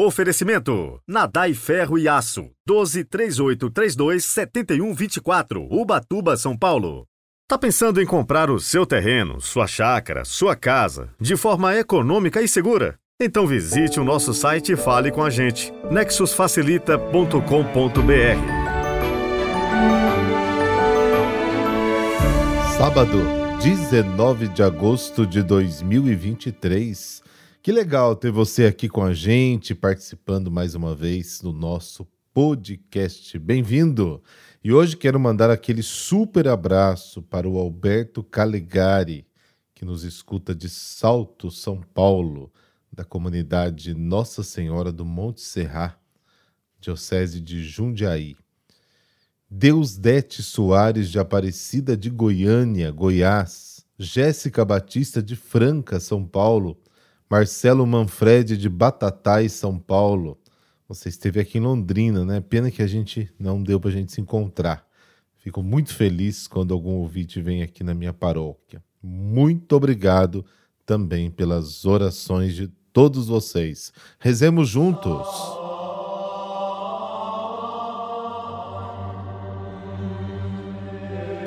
Oferecimento: Nadai Ferro e Aço. 12 3832 7124. Ubatuba, São Paulo. Tá pensando em comprar o seu terreno, sua chácara, sua casa, de forma econômica e segura? Então visite o nosso site e fale com a gente. nexusfacilita.com.br. Sábado, 19 de agosto de 2023. Que legal ter você aqui com a gente, participando mais uma vez do nosso podcast. Bem-vindo! E hoje quero mandar aquele super abraço para o Alberto Calegari, que nos escuta de Salto, São Paulo, da comunidade Nossa Senhora do Monte Serra, Diocese de Jundiaí. Deusdete Soares de Aparecida de Goiânia, Goiás, Jéssica Batista de Franca, São Paulo, Marcelo Manfredi de Batatais, São Paulo. Você esteve aqui em Londrina, né? Pena que a gente não deu para a gente se encontrar. Fico muito feliz quando algum ouvinte vem aqui na minha paróquia. Muito obrigado também pelas orações de todos vocês. Rezemos juntos.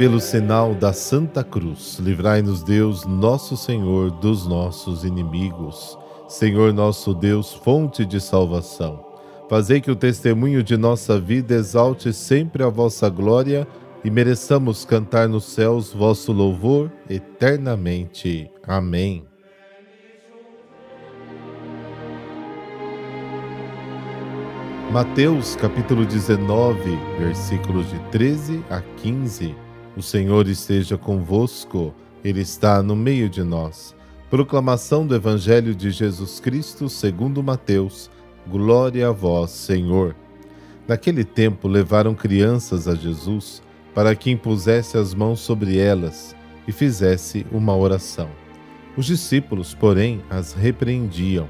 Pelo sinal da Santa Cruz, livrai-nos Deus, nosso Senhor, dos nossos inimigos. Senhor nosso Deus, fonte de salvação. Fazei que o testemunho de nossa vida exalte sempre a vossa glória e mereçamos cantar nos céus vosso louvor eternamente. Amém. Mateus capítulo 19, versículos de 13 a 15. O Senhor esteja convosco, Ele está no meio de nós. Proclamação do Evangelho de Jesus Cristo segundo Mateus. Glória a vós, Senhor. Naquele tempo levaram crianças a Jesus para que impusesse as mãos sobre elas e fizesse uma oração. Os discípulos, porém, as repreendiam.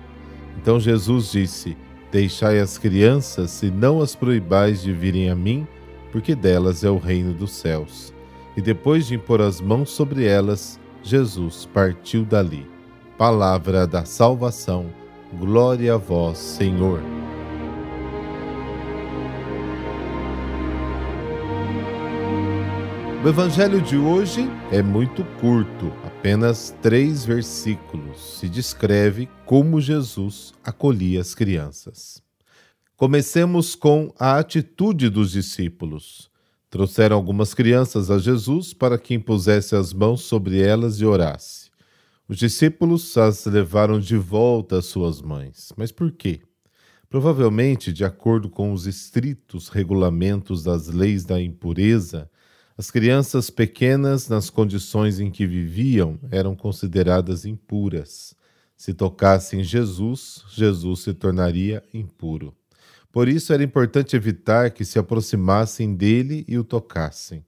Então Jesus disse: Deixai as crianças e não as proibais de virem a mim, porque delas é o reino dos céus e depois de impor as mãos sobre elas, Jesus partiu dali. Palavra da salvação, glória a vós, Senhor. O evangelho de hoje é muito curto, apenas três versículos. Se descreve como Jesus acolhia as crianças. Comecemos com a atitude dos discípulos. Trouxeram algumas crianças a Jesus para que impusesse as mãos sobre elas e orasse. Os discípulos as levaram de volta às suas mães. Mas por quê? Provavelmente, de acordo com os estritos regulamentos das leis da impureza, as crianças pequenas, nas condições em que viviam, eram consideradas impuras. Se tocassem Jesus, Jesus se tornaria impuro. Por isso era importante evitar que se aproximassem dele e o tocassem,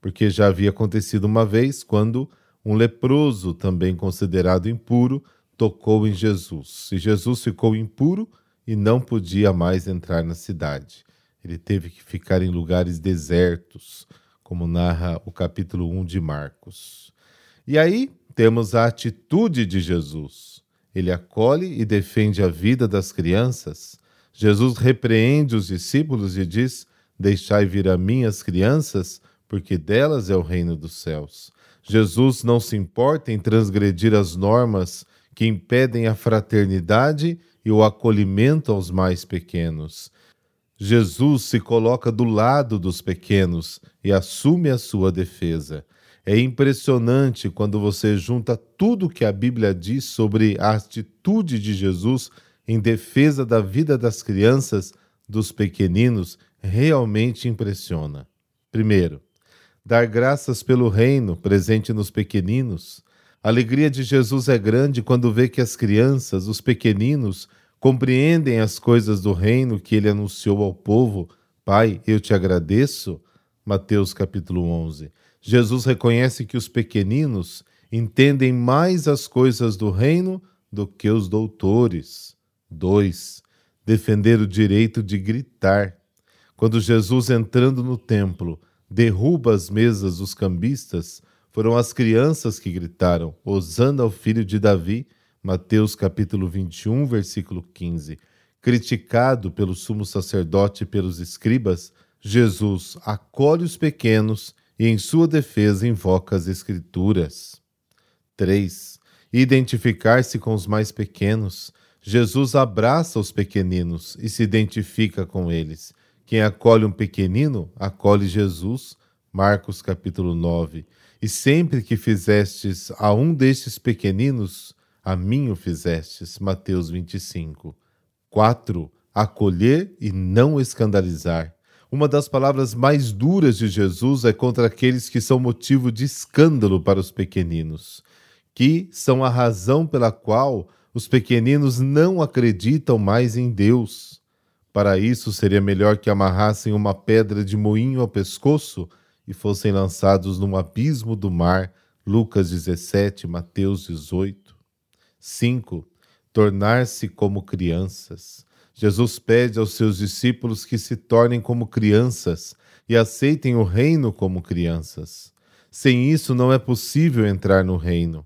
porque já havia acontecido uma vez quando um leproso, também considerado impuro, tocou em Jesus. E Jesus ficou impuro e não podia mais entrar na cidade. Ele teve que ficar em lugares desertos, como narra o capítulo 1 de Marcos. E aí temos a atitude de Jesus. Ele acolhe e defende a vida das crianças Jesus repreende os discípulos e diz: Deixai vir a mim as crianças, porque delas é o reino dos céus. Jesus não se importa em transgredir as normas que impedem a fraternidade e o acolhimento aos mais pequenos. Jesus se coloca do lado dos pequenos e assume a sua defesa. É impressionante quando você junta tudo que a Bíblia diz sobre a atitude de Jesus em defesa da vida das crianças, dos pequeninos, realmente impressiona. Primeiro, dar graças pelo reino presente nos pequeninos. A alegria de Jesus é grande quando vê que as crianças, os pequeninos, compreendem as coisas do reino que ele anunciou ao povo. Pai, eu te agradeço. Mateus capítulo 11. Jesus reconhece que os pequeninos entendem mais as coisas do reino do que os doutores. 2. Defender o direito de gritar. Quando Jesus, entrando no templo, derruba as mesas dos cambistas, foram as crianças que gritaram: Hosana ao filho de Davi. Mateus capítulo 21, versículo 15. Criticado pelo sumo sacerdote e pelos escribas, Jesus acolhe os pequenos e, em sua defesa, invoca as Escrituras. 3. Identificar-se com os mais pequenos. Jesus abraça os pequeninos e se identifica com eles. Quem acolhe um pequenino, acolhe Jesus. Marcos capítulo 9. E sempre que fizestes a um destes pequeninos, a mim o fizestes. Mateus 25. 4. Acolher e não escandalizar. Uma das palavras mais duras de Jesus é contra aqueles que são motivo de escândalo para os pequeninos, que são a razão pela qual os pequeninos não acreditam mais em Deus. Para isso, seria melhor que amarrassem uma pedra de moinho ao pescoço e fossem lançados num abismo do mar. Lucas 17, Mateus 18. 5. Tornar-se como crianças. Jesus pede aos seus discípulos que se tornem como crianças e aceitem o reino como crianças. Sem isso, não é possível entrar no reino.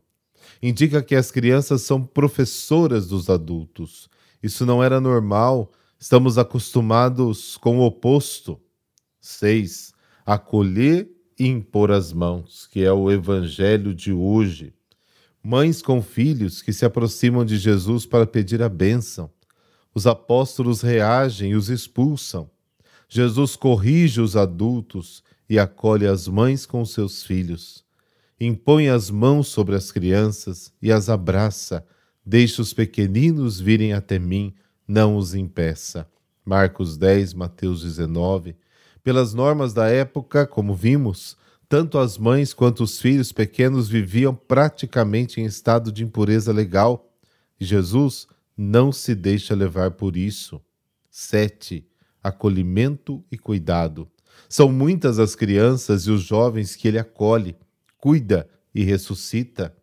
Indica que as crianças são professoras dos adultos. Isso não era normal, estamos acostumados com o oposto. 6. Acolher e impor as mãos, que é o evangelho de hoje. Mães com filhos que se aproximam de Jesus para pedir a bênção os apóstolos reagem e os expulsam. Jesus corrige os adultos e acolhe as mães com seus filhos. Impõe as mãos sobre as crianças e as abraça. Deixa os pequeninos virem até mim, não os impeça. Marcos 10, Mateus 19. Pelas normas da época, como vimos, tanto as mães quanto os filhos pequenos viviam praticamente em estado de impureza legal. E Jesus não se deixa levar por isso. 7. Acolhimento e cuidado. São muitas as crianças e os jovens que ele acolhe, cuida e ressuscita.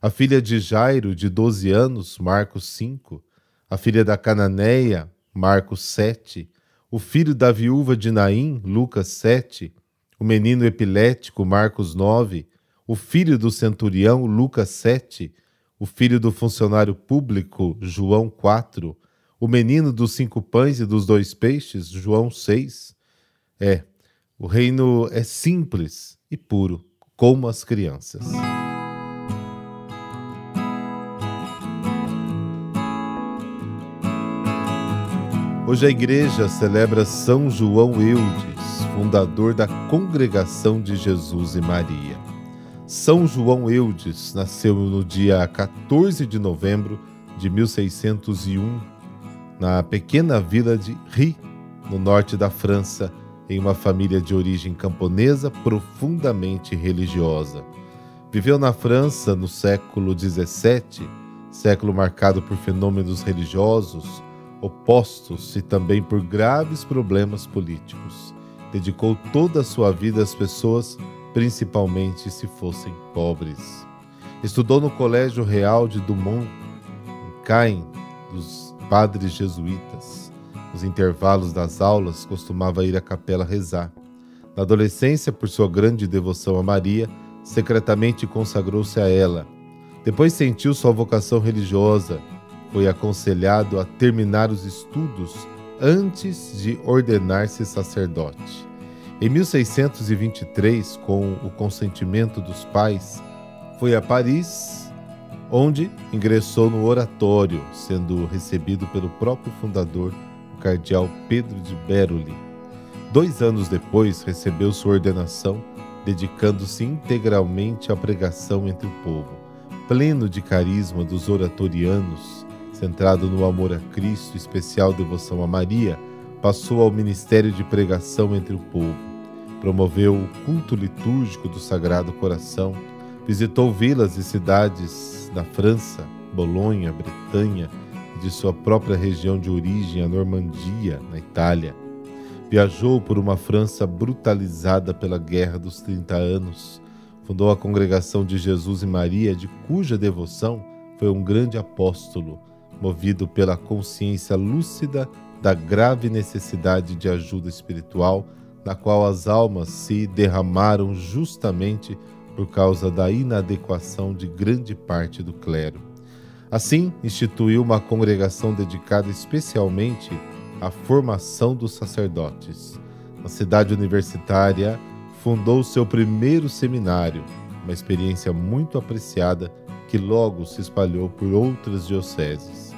A filha de Jairo, de 12 anos, Marcos 5. A filha da Cananeia, Marcos 7. O filho da viúva de Naim, Lucas 7. O menino epilético, Marcos 9. O filho do centurião, Lucas 7 o filho do funcionário público, João 4, o menino dos cinco pães e dos dois peixes, João 6. É, o reino é simples e puro, como as crianças. Hoje a igreja celebra São João Eudes, fundador da Congregação de Jesus e Maria. São João Eudes nasceu no dia 14 de novembro de 1601, na pequena vila de Ri, no norte da França, em uma família de origem camponesa profundamente religiosa. Viveu na França no século XVII, século marcado por fenômenos religiosos opostos e também por graves problemas políticos. Dedicou toda a sua vida às pessoas principalmente se fossem pobres. Estudou no Colégio Real de Dumont, em Caen, dos padres jesuítas. Nos intervalos das aulas, costumava ir à capela rezar. Na adolescência, por sua grande devoção a Maria, secretamente consagrou-se a ela. Depois sentiu sua vocação religiosa. Foi aconselhado a terminar os estudos antes de ordenar-se sacerdote. Em 1623, com o consentimento dos pais, foi a Paris, onde ingressou no oratório, sendo recebido pelo próprio fundador, cardeal Pedro de Beroli. Dois anos depois, recebeu sua ordenação, dedicando-se integralmente à pregação entre o povo, pleno de carisma dos oratorianos, centrado no amor a Cristo, especial devoção a Maria, passou ao ministério de pregação entre o povo promoveu o culto litúrgico do Sagrado Coração, visitou vilas e cidades da França, Bolonha, Bretanha de sua própria região de origem, a Normandia, na Itália. Viajou por uma França brutalizada pela Guerra dos Trinta Anos. Fundou a Congregação de Jesus e Maria, de cuja devoção foi um grande apóstolo, movido pela consciência lúcida da grave necessidade de ajuda espiritual na qual as almas se derramaram justamente por causa da inadequação de grande parte do clero. Assim, instituiu uma congregação dedicada especialmente à formação dos sacerdotes. Na cidade universitária, fundou seu primeiro seminário, uma experiência muito apreciada que logo se espalhou por outras dioceses.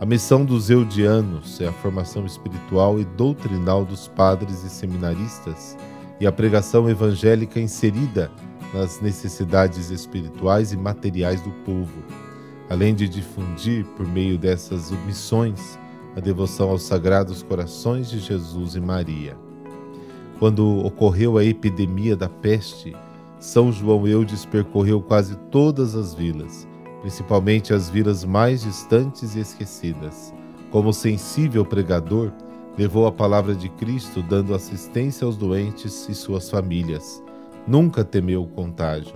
A missão dos eudianos é a formação espiritual e doutrinal dos padres e seminaristas e a pregação evangélica inserida nas necessidades espirituais e materiais do povo, além de difundir por meio dessas missões a devoção aos sagrados corações de Jesus e Maria. Quando ocorreu a epidemia da peste, São João Eudes percorreu quase todas as vilas, principalmente as vilas mais distantes e esquecidas. Como sensível pregador, levou a palavra de Cristo dando assistência aos doentes e suas famílias. Nunca temeu o contágio.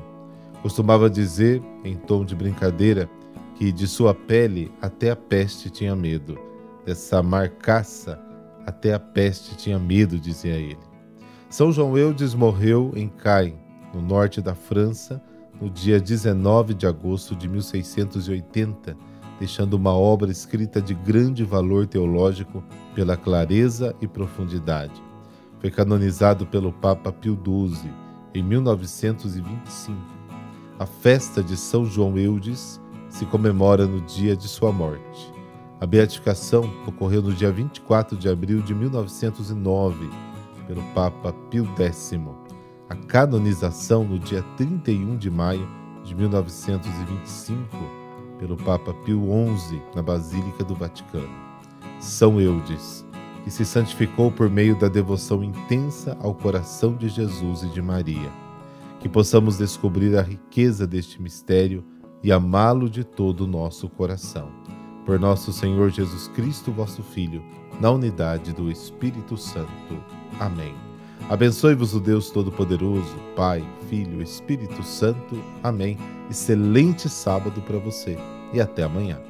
Costumava dizer, em tom de brincadeira, que de sua pele até a peste tinha medo. Dessa marcaça até a peste tinha medo, dizia ele. São João Eudes morreu em Caen, no norte da França, no dia 19 de agosto de 1680 deixando uma obra escrita de grande valor teológico pela clareza e profundidade. Foi canonizado pelo Papa Pio XII em 1925. A festa de São João Eudes se comemora no dia de sua morte. A beatificação ocorreu no dia 24 de abril de 1909 pelo Papa Pio X. A canonização no dia 31 de maio de 1925 pelo Papa Pio XI na Basílica do Vaticano. São Eudes, que se santificou por meio da devoção intensa ao coração de Jesus e de Maria. Que possamos descobrir a riqueza deste mistério e amá-lo de todo o nosso coração. Por nosso Senhor Jesus Cristo, vosso Filho, na unidade do Espírito Santo. Amém. Abençoe-vos o Deus Todo-Poderoso, Pai, Filho, Espírito Santo. Amém. Excelente sábado para você e até amanhã.